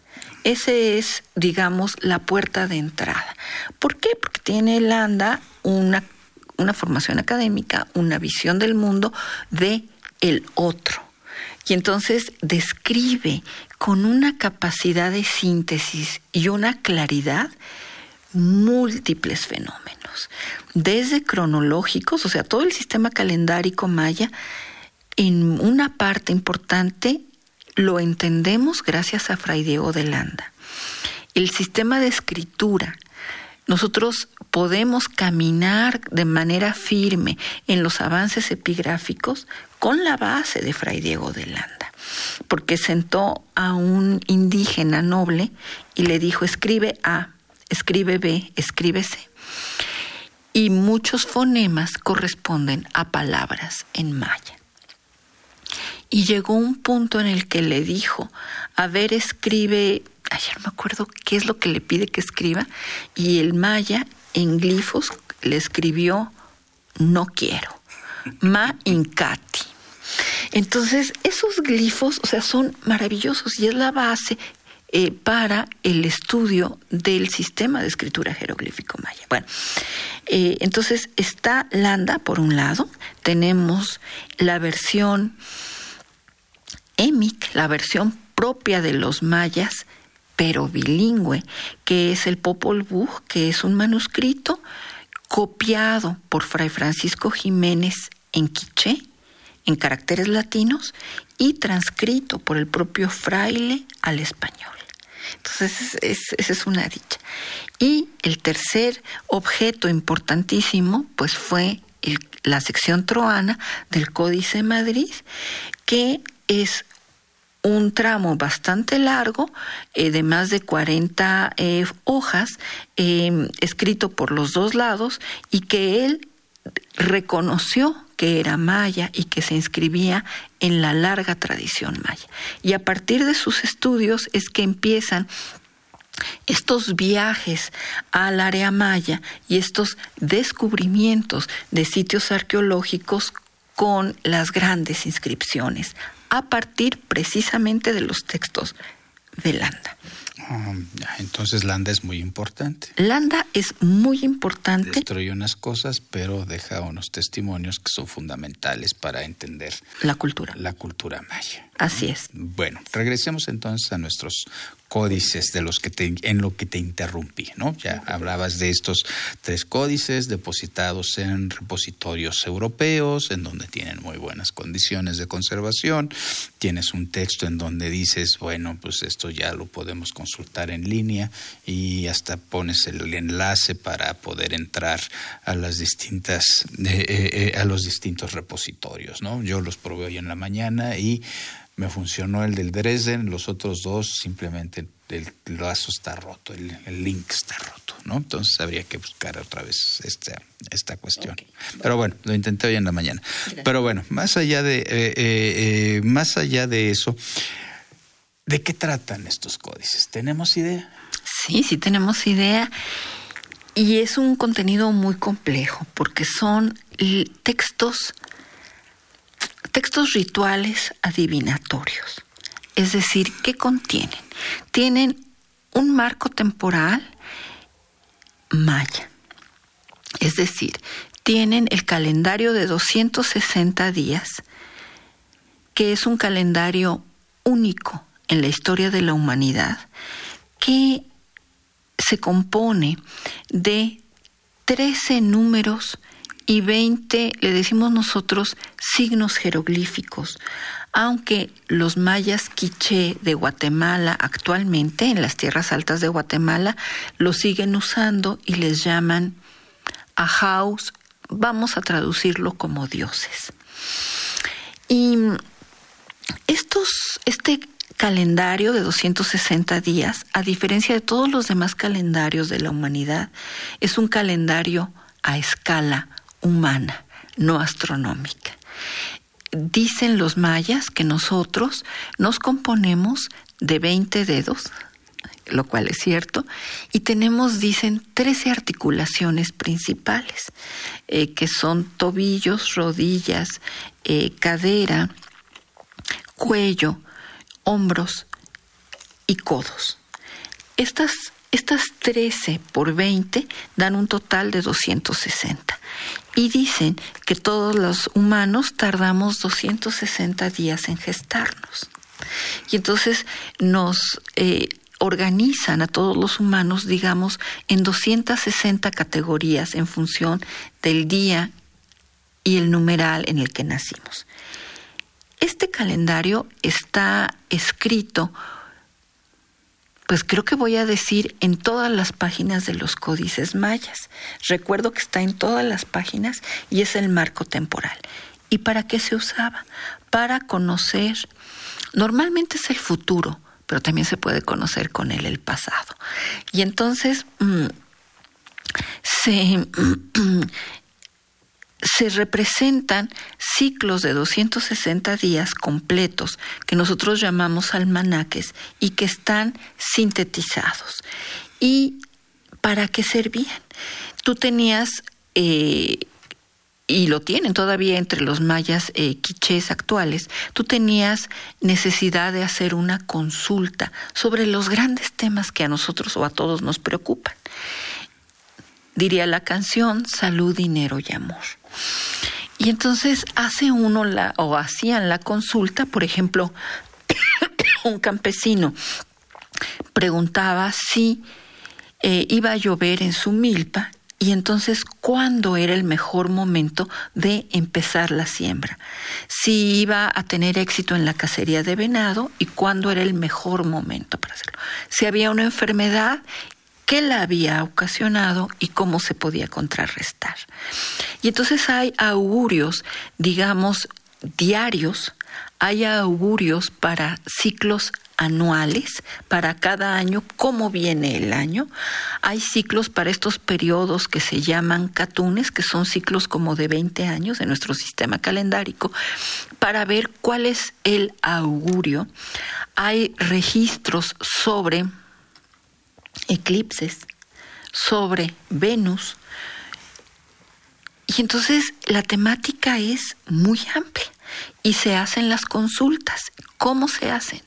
Ese es, digamos, la puerta de entrada. ¿Por qué? Porque tiene Landa una, una formación académica, una visión del mundo de el otro. Y entonces describe con una capacidad de síntesis y una claridad múltiples fenómenos, desde cronológicos, o sea, todo el sistema calendárico maya, en una parte importante lo entendemos gracias a Fray Diego de Landa. El sistema de escritura, nosotros podemos caminar de manera firme en los avances epigráficos con la base de Fray Diego de Landa, porque sentó a un indígena noble y le dijo, escribe A, escribe B, escribe C. Y muchos fonemas corresponden a palabras en maya. Y llegó un punto en el que le dijo, a ver, escribe, ayer me acuerdo qué es lo que le pide que escriba, y el maya en glifos le escribió, no quiero, ma incati. Entonces, esos glifos, o sea, son maravillosos y es la base eh, para el estudio del sistema de escritura jeroglífico maya. Bueno, eh, entonces está Landa por un lado, tenemos la versión EMIC, la versión propia de los mayas, pero bilingüe, que es el Popol Vuh, que es un manuscrito copiado por Fray Francisco Jiménez en quiché, en caracteres latinos, y transcrito por el propio fraile al español. Entonces, esa es una dicha. Y el tercer objeto importantísimo, pues fue la sección troana del Códice Madrid, que es un tramo bastante largo, eh, de más de 40 eh, hojas, eh, escrito por los dos lados, y que él reconoció que era maya y que se inscribía en la larga tradición maya. Y a partir de sus estudios es que empiezan estos viajes al área maya y estos descubrimientos de sitios arqueológicos con las grandes inscripciones, a partir precisamente de los textos de Landa. Ah, entonces Landa es muy importante. Landa es muy importante. Destruye unas cosas, pero deja unos testimonios que son fundamentales para entender la cultura. La cultura maya. Así es. Bueno, regresemos entonces a nuestros códices de los que te, en lo que te interrumpí, ¿no? Ya hablabas de estos tres códices depositados en repositorios europeos, en donde tienen muy buenas condiciones de conservación. Tienes un texto en donde dices, bueno, pues esto ya lo podemos consultar en línea y hasta pones el enlace para poder entrar a las distintas, eh, eh, eh, a los distintos repositorios, ¿no? Yo los probé hoy en la mañana y me funcionó el del Dresden, los otros dos simplemente el, lazo está roto, el, link está roto, ¿no? Entonces habría que buscar otra vez esta, esta cuestión. Pero bueno, lo intenté hoy en la mañana. Pero bueno, más allá de, eh, eh, eh, más allá de eso, ¿De qué tratan estos códices? ¿Tenemos idea? Sí, sí tenemos idea. Y es un contenido muy complejo porque son textos, textos rituales adivinatorios. Es decir, ¿qué contienen? Tienen un marco temporal maya. Es decir, tienen el calendario de 260 días, que es un calendario único en la historia de la humanidad que se compone de 13 números y 20, le decimos nosotros, signos jeroglíficos, aunque los mayas quiché de Guatemala actualmente, en las tierras altas de Guatemala, lo siguen usando y les llaman ajaus, vamos a traducirlo como dioses. Y estos, este calendario de 260 días, a diferencia de todos los demás calendarios de la humanidad, es un calendario a escala humana, no astronómica. Dicen los mayas que nosotros nos componemos de 20 dedos, lo cual es cierto, y tenemos, dicen, 13 articulaciones principales, eh, que son tobillos, rodillas, eh, cadera, cuello, hombros y codos. Estas, estas 13 por 20 dan un total de 260. Y dicen que todos los humanos tardamos 260 días en gestarnos. Y entonces nos eh, organizan a todos los humanos, digamos, en 260 categorías en función del día y el numeral en el que nacimos. Este calendario está escrito, pues creo que voy a decir en todas las páginas de los códices mayas. Recuerdo que está en todas las páginas y es el marco temporal. ¿Y para qué se usaba? Para conocer, normalmente es el futuro, pero también se puede conocer con él el pasado. Y entonces mm, se (clears throat) se representan ciclos de 260 días completos que nosotros llamamos almanaques y que están sintetizados. ¿Y para qué servían? Tú tenías, eh, y lo tienen todavía entre los mayas eh, quichés actuales, tú tenías necesidad de hacer una consulta sobre los grandes temas que a nosotros o a todos nos preocupan. Diría la canción, salud, dinero y amor. Y entonces hace uno la, o hacían la consulta, por ejemplo, (coughs) un campesino preguntaba si eh, iba a llover en su milpa y entonces cuándo era el mejor momento de empezar la siembra, si iba a tener éxito en la cacería de venado y cuándo era el mejor momento para hacerlo, si había una enfermedad qué la había ocasionado y cómo se podía contrarrestar. Y entonces hay augurios, digamos, diarios, hay augurios para ciclos anuales, para cada año, cómo viene el año. Hay ciclos para estos periodos que se llaman catunes, que son ciclos como de 20 años en nuestro sistema calendárico, para ver cuál es el augurio. Hay registros sobre eclipses sobre Venus. Y entonces la temática es muy amplia y se hacen las consultas. ¿Cómo se hacen?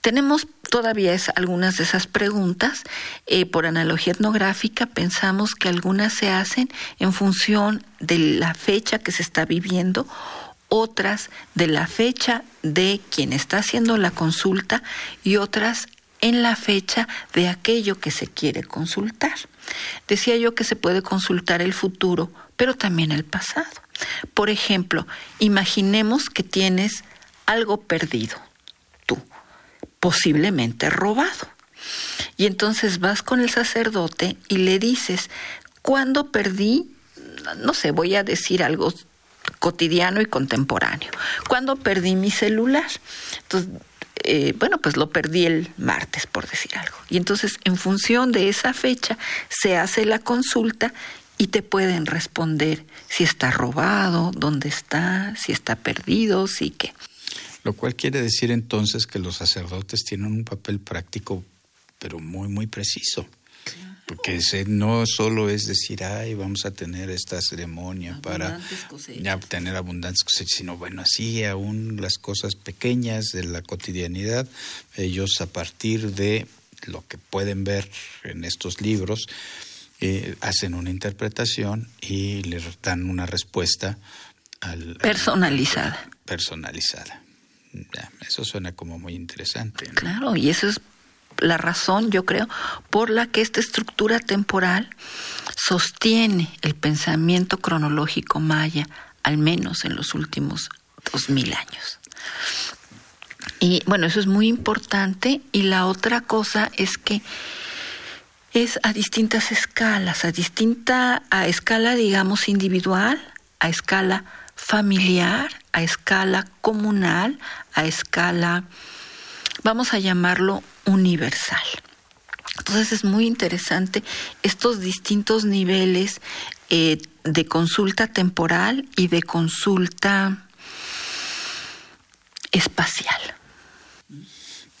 Tenemos todavía algunas de esas preguntas. Eh, por analogía etnográfica, pensamos que algunas se hacen en función de la fecha que se está viviendo, otras de la fecha de quien está haciendo la consulta y otras en la fecha de aquello que se quiere consultar. Decía yo que se puede consultar el futuro, pero también el pasado. Por ejemplo, imaginemos que tienes algo perdido, tú, posiblemente robado. Y entonces vas con el sacerdote y le dices, ¿cuándo perdí? No sé, voy a decir algo cotidiano y contemporáneo. ¿Cuándo perdí mi celular? Entonces eh, bueno, pues lo perdí el martes, por decir algo. Y entonces, en función de esa fecha, se hace la consulta y te pueden responder si está robado, dónde está, si está perdido, si qué. Lo cual quiere decir entonces que los sacerdotes tienen un papel práctico, pero muy, muy preciso. Porque no solo es decir, ay, vamos a tener esta ceremonia para ya obtener abundantes cosechas, sino bueno, así aún las cosas pequeñas de la cotidianidad, ellos a partir de lo que pueden ver en estos libros, eh, hacen una interpretación y le dan una respuesta al, personalizada. personalizada. eso suena como muy interesante. Claro, y eso es la razón, yo creo, por la que esta estructura temporal sostiene el pensamiento cronológico maya, al menos en los últimos dos mil años. Y bueno, eso es muy importante. Y la otra cosa es que es a distintas escalas, a distinta, a escala, digamos, individual, a escala familiar, a escala comunal, a escala, vamos a llamarlo universal. Entonces es muy interesante estos distintos niveles eh, de consulta temporal y de consulta espacial.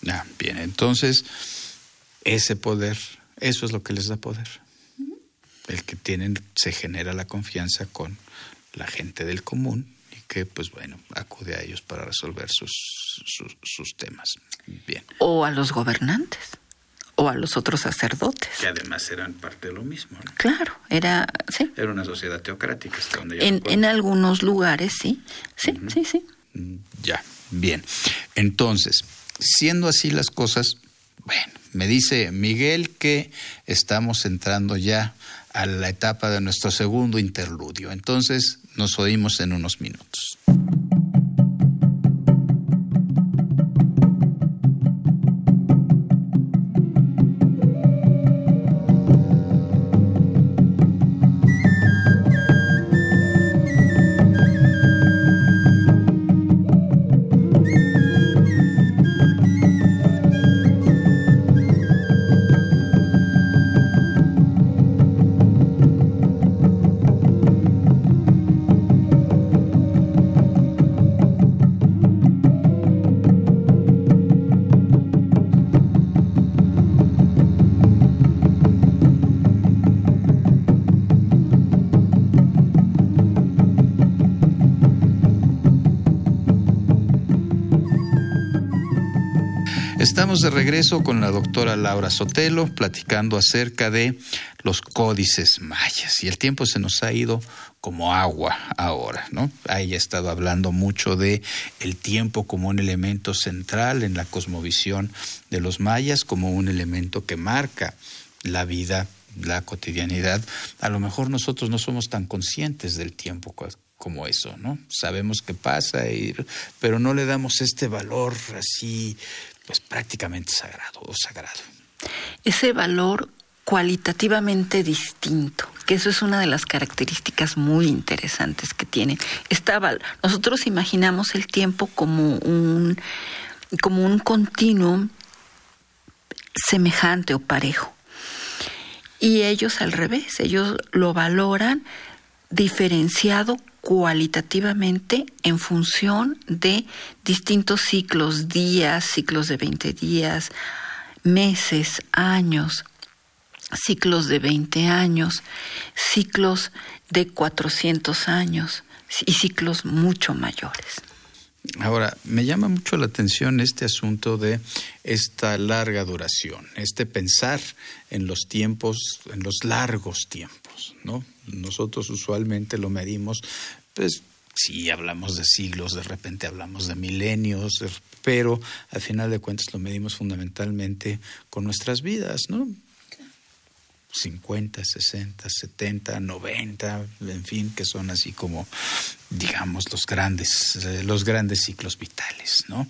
Ah, bien, entonces ese poder, eso es lo que les da poder. El que tienen, se genera la confianza con la gente del común que, pues bueno, acude a ellos para resolver sus, sus, temas. Bien. O a los gobernantes o a los otros sacerdotes. Que además eran parte de lo mismo. Claro, era, sí. Era una sociedad teocrática. Hasta donde en, en algunos lugares, sí, sí, sí, sí. Mm, ya, bien. Entonces, siendo así las cosas, bueno, me dice Miguel que estamos entrando ya a la etapa de nuestro segundo interludio. Entonces, nos oímos en unos minutos. De regreso con la doctora Laura Sotelo platicando acerca de los códices mayas y el tiempo se nos ha ido como agua ahora, ¿no? Ahí ha estado hablando mucho de el tiempo como un elemento central en la cosmovisión de los mayas, como un elemento que marca la vida, la cotidianidad. A lo mejor nosotros no somos tan conscientes del tiempo como eso, ¿no? Sabemos que pasa, pero no le damos este valor así pues prácticamente sagrado o sagrado. Ese valor cualitativamente distinto, que eso es una de las características muy interesantes que tiene. Estaba, nosotros imaginamos el tiempo como un, como un continuo semejante o parejo. Y ellos al revés, ellos lo valoran diferenciado cualitativamente en función de distintos ciclos, días, ciclos de 20 días, meses, años, ciclos de 20 años, ciclos de 400 años y ciclos mucho mayores. Ahora, me llama mucho la atención este asunto de esta larga duración, este pensar en los tiempos, en los largos tiempos, ¿no? Nosotros usualmente lo medimos, pues si hablamos de siglos, de repente hablamos de milenios, pero al final de cuentas lo medimos fundamentalmente con nuestras vidas, ¿no? 50, 60, 70, 90, en fin, que son así como, digamos, los grandes, eh, los grandes ciclos vitales, ¿no?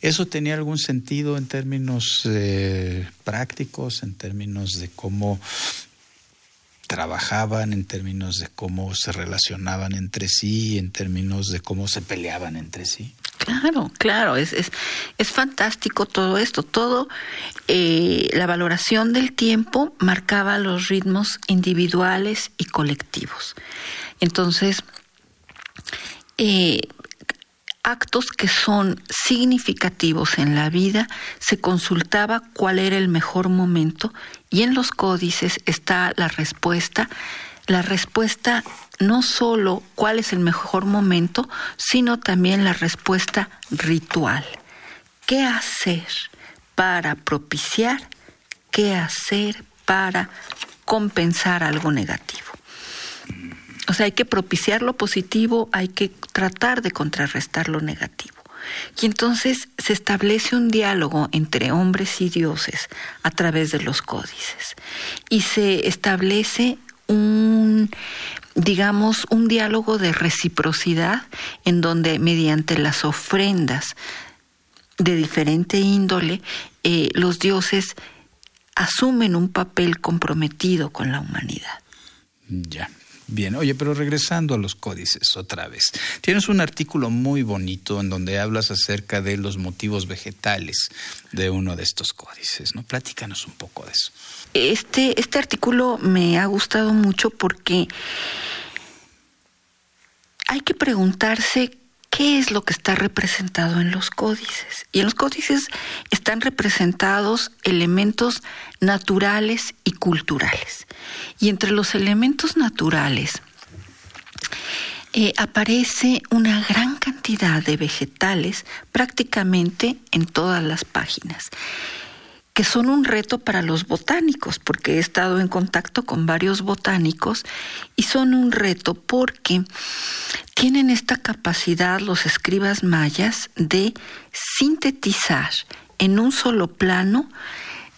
¿Eso tenía algún sentido en términos eh, prácticos, en términos de cómo trabajaban, en términos de cómo se relacionaban entre sí, en términos de cómo se peleaban entre sí? Claro, claro, es, es, es fantástico todo esto. Todo, eh, la valoración del tiempo marcaba los ritmos individuales y colectivos. Entonces, eh, actos que son significativos en la vida, se consultaba cuál era el mejor momento y en los códices está la respuesta. La respuesta no solo cuál es el mejor momento, sino también la respuesta ritual. ¿Qué hacer para propiciar? ¿Qué hacer para compensar algo negativo? O sea, hay que propiciar lo positivo, hay que tratar de contrarrestar lo negativo. Y entonces se establece un diálogo entre hombres y dioses a través de los códices. Y se establece un, digamos, un diálogo de reciprocidad en donde mediante las ofrendas de diferente índole, eh, los dioses asumen un papel comprometido con la humanidad. Ya. Bien, oye, pero regresando a los códices otra vez. Tienes un artículo muy bonito en donde hablas acerca de los motivos vegetales de uno de estos códices, ¿no? Platícanos un poco de eso. Este, este artículo me ha gustado mucho porque hay que preguntarse qué es lo que está representado en los códices. Y en los códices están representados elementos naturales y culturales. Y entre los elementos naturales eh, aparece una gran cantidad de vegetales prácticamente en todas las páginas que son un reto para los botánicos, porque he estado en contacto con varios botánicos y son un reto porque tienen esta capacidad los escribas mayas de sintetizar en un solo plano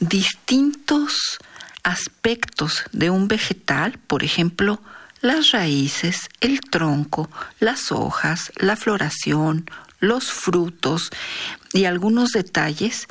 distintos aspectos de un vegetal, por ejemplo, las raíces, el tronco, las hojas, la floración, los frutos y algunos detalles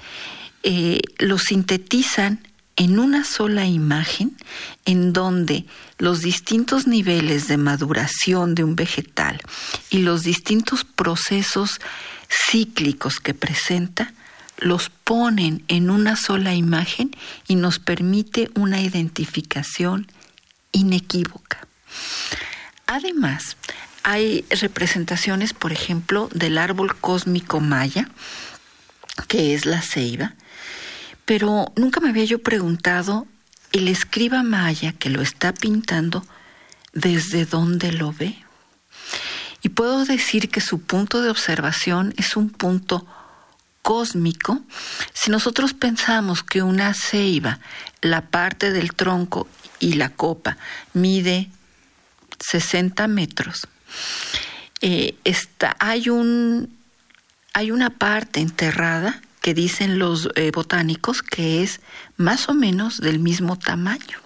eh, lo sintetizan en una sola imagen en donde los distintos niveles de maduración de un vegetal y los distintos procesos cíclicos que presenta los ponen en una sola imagen y nos permite una identificación inequívoca. Además, hay representaciones, por ejemplo, del árbol cósmico maya, que es la ceiba, pero nunca me había yo preguntado, el escriba maya que lo está pintando, ¿desde dónde lo ve? Y puedo decir que su punto de observación es un punto cósmico. Si nosotros pensamos que una ceiba, la parte del tronco y la copa, mide 60 metros, eh, está, hay, un, hay una parte enterrada que dicen los eh, botánicos que es más o menos del mismo tamaño.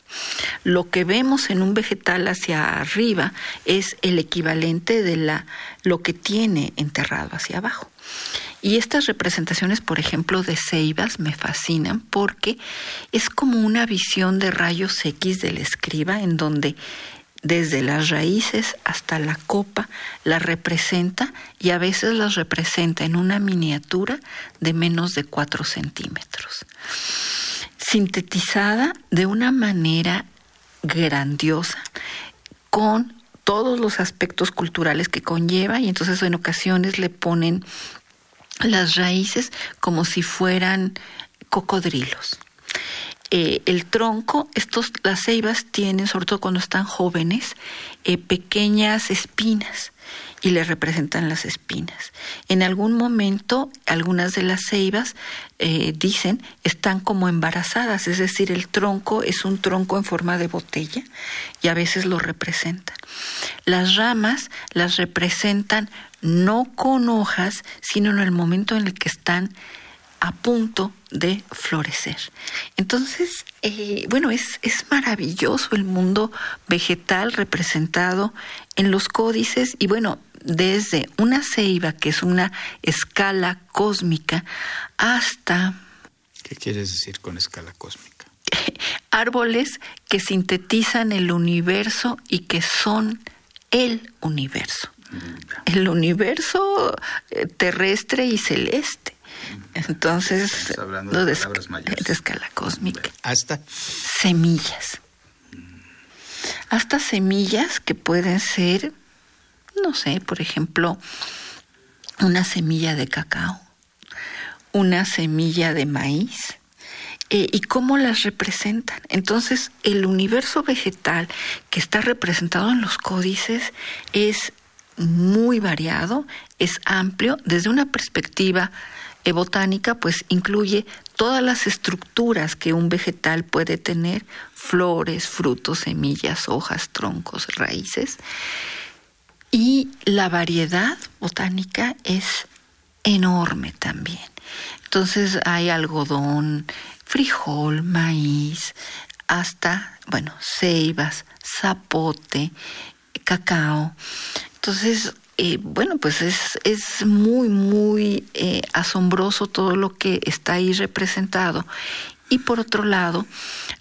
Lo que vemos en un vegetal hacia arriba es el equivalente de la, lo que tiene enterrado hacia abajo. Y estas representaciones, por ejemplo, de ceibas me fascinan porque es como una visión de rayos X del escriba en donde desde las raíces hasta la copa, la representa y a veces las representa en una miniatura de menos de 4 centímetros. Sintetizada de una manera grandiosa, con todos los aspectos culturales que conlleva y entonces en ocasiones le ponen las raíces como si fueran cocodrilos. Eh, el tronco, estos, las ceibas tienen, sobre todo cuando están jóvenes, eh, pequeñas espinas y le representan las espinas. En algún momento, algunas de las ceibas, eh, dicen, están como embarazadas, es decir, el tronco es un tronco en forma de botella y a veces lo representan. Las ramas las representan no con hojas, sino en el momento en el que están a punto de florecer. Entonces, eh, bueno, es, es maravilloso el mundo vegetal representado en los códices y bueno, desde una ceiba, que es una escala cósmica, hasta... ¿Qué quieres decir con escala cósmica? (laughs) Árboles que sintetizan el universo y que son el universo. Mm, el universo eh, terrestre y celeste. Entonces, lo de, escala cósmica. Hasta semillas. Hasta semillas que pueden ser, no sé, por ejemplo, una semilla de cacao, una semilla de maíz, eh, y cómo las representan. Entonces, el universo vegetal que está representado en los códices es muy variado, es amplio, desde una perspectiva botánica, pues incluye todas las estructuras que un vegetal puede tener, flores, frutos, semillas, hojas, troncos, raíces. Y la variedad botánica es enorme también. Entonces hay algodón, frijol, maíz, hasta, bueno, ceibas, zapote, cacao. Entonces, eh, bueno, pues es, es muy, muy eh, asombroso todo lo que está ahí representado. Y por otro lado,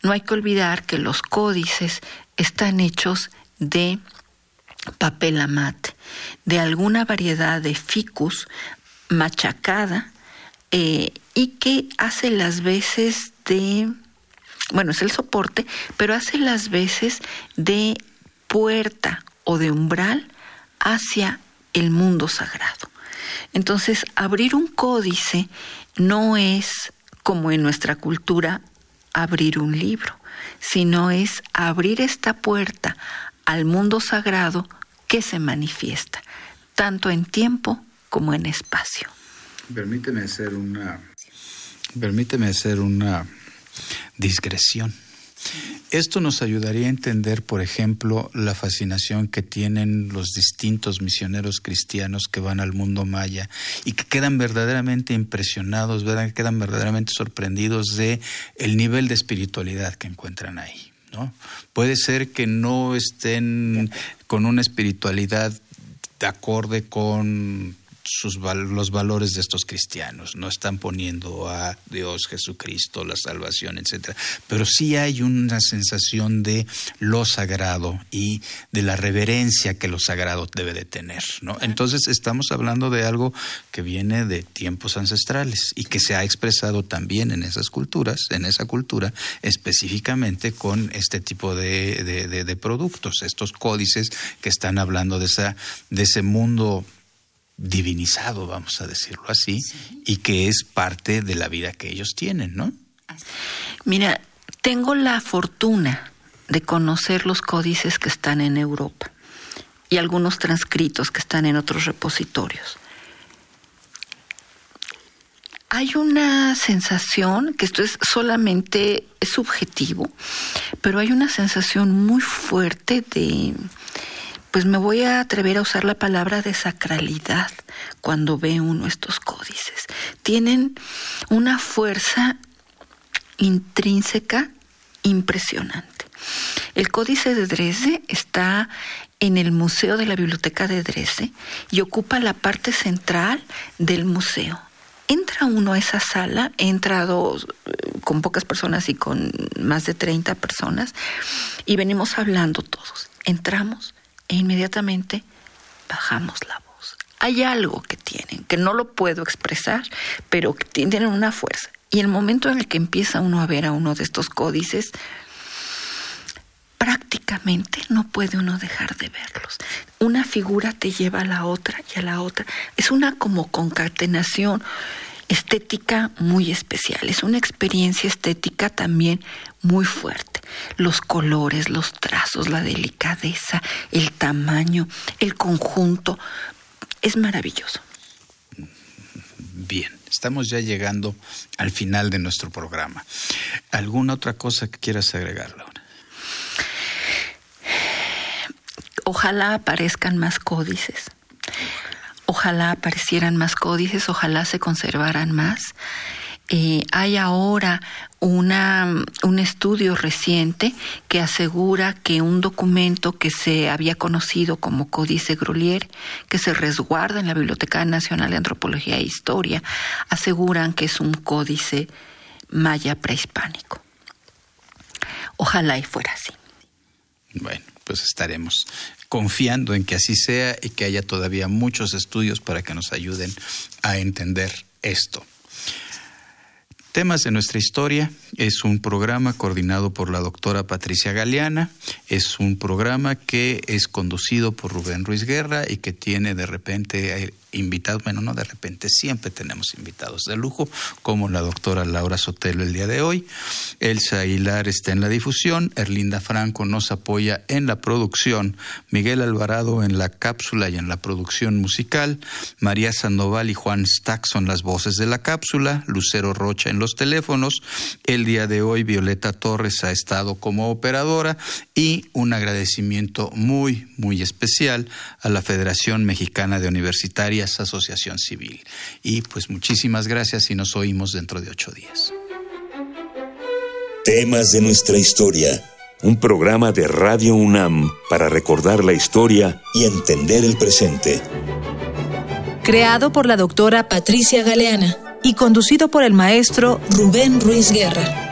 no hay que olvidar que los códices están hechos de papel amate, de alguna variedad de ficus machacada eh, y que hace las veces de, bueno, es el soporte, pero hace las veces de puerta o de umbral hacia el mundo sagrado. Entonces, abrir un códice no es como en nuestra cultura abrir un libro, sino es abrir esta puerta al mundo sagrado que se manifiesta, tanto en tiempo como en espacio. Permíteme hacer una, permíteme hacer una discreción. Esto nos ayudaría a entender, por ejemplo, la fascinación que tienen los distintos misioneros cristianos que van al mundo maya y que quedan verdaderamente impresionados, quedan verdaderamente sorprendidos de el nivel de espiritualidad que encuentran ahí. ¿no? Puede ser que no estén con una espiritualidad de acorde con sus, los valores de estos cristianos, no están poniendo a Dios, Jesucristo, la salvación, etcétera, pero sí hay una sensación de lo sagrado y de la reverencia que lo sagrado debe de tener, ¿no? Entonces estamos hablando de algo que viene de tiempos ancestrales y que se ha expresado también en esas culturas, en esa cultura, específicamente con este tipo de, de, de productos, estos códices que están hablando de esa de ese mundo divinizado, vamos a decirlo así, y que es parte de la vida que ellos tienen, ¿no? Mira, tengo la fortuna de conocer los códices que están en Europa y algunos transcritos que están en otros repositorios. Hay una sensación, que esto es solamente subjetivo, pero hay una sensación muy fuerte de, pues me voy a atrever a usar la palabra de sacralidad cuando ve uno estos códices. Tienen una fuerza intrínseca impresionante. El códice de Dresde está en el Museo de la Biblioteca de Dresde y ocupa la parte central del museo. Entra uno a esa sala, he entrado eh, con pocas personas y con más de 30 personas, y venimos hablando todos. Entramos, e inmediatamente bajamos la voz. Hay algo que tienen, que no lo puedo expresar, pero que tienen una fuerza. Y el momento en el que empieza uno a ver a uno de estos códices, prácticamente no puede uno dejar de verlos. Una figura te lleva a la otra y a la otra. Es una como concatenación estética muy especial, es una experiencia estética también muy fuerte. Los colores, los trazos, la delicadeza, el tamaño, el conjunto, es maravilloso. Bien, estamos ya llegando al final de nuestro programa. ¿Alguna otra cosa que quieras agregar, Laura? Ojalá aparezcan más códices ojalá aparecieran más códices, ojalá se conservaran más. Eh, hay ahora un estudio reciente que asegura que un documento que se había conocido como Códice Grolier, que se resguarda en la Biblioteca Nacional de Antropología e Historia, aseguran que es un códice maya prehispánico. Ojalá y fuera así. Bueno, pues estaremos confiando en que así sea y que haya todavía muchos estudios para que nos ayuden a entender esto. Temas de nuestra historia. Es un programa coordinado por la doctora Patricia Galeana, es un programa que es conducido por Rubén Ruiz Guerra y que tiene de repente invitados, bueno, no de repente, siempre tenemos invitados de lujo, como la doctora Laura Sotelo el día de hoy. Elsa Aguilar está en la difusión, Erlinda Franco nos apoya en la producción, Miguel Alvarado en la cápsula y en la producción musical, María Sandoval y Juan Stack son las voces de la cápsula, Lucero Rocha en los teléfonos, el día de hoy Violeta Torres ha estado como operadora y un agradecimiento muy, muy especial a la Federación Mexicana de Asociación Civil. Y pues muchísimas gracias y nos oímos dentro de ocho días. Temas de nuestra historia. Un programa de Radio UNAM para recordar la historia y entender el presente. Creado por la doctora Patricia Galeana y conducido por el maestro Rubén Ruiz Guerra.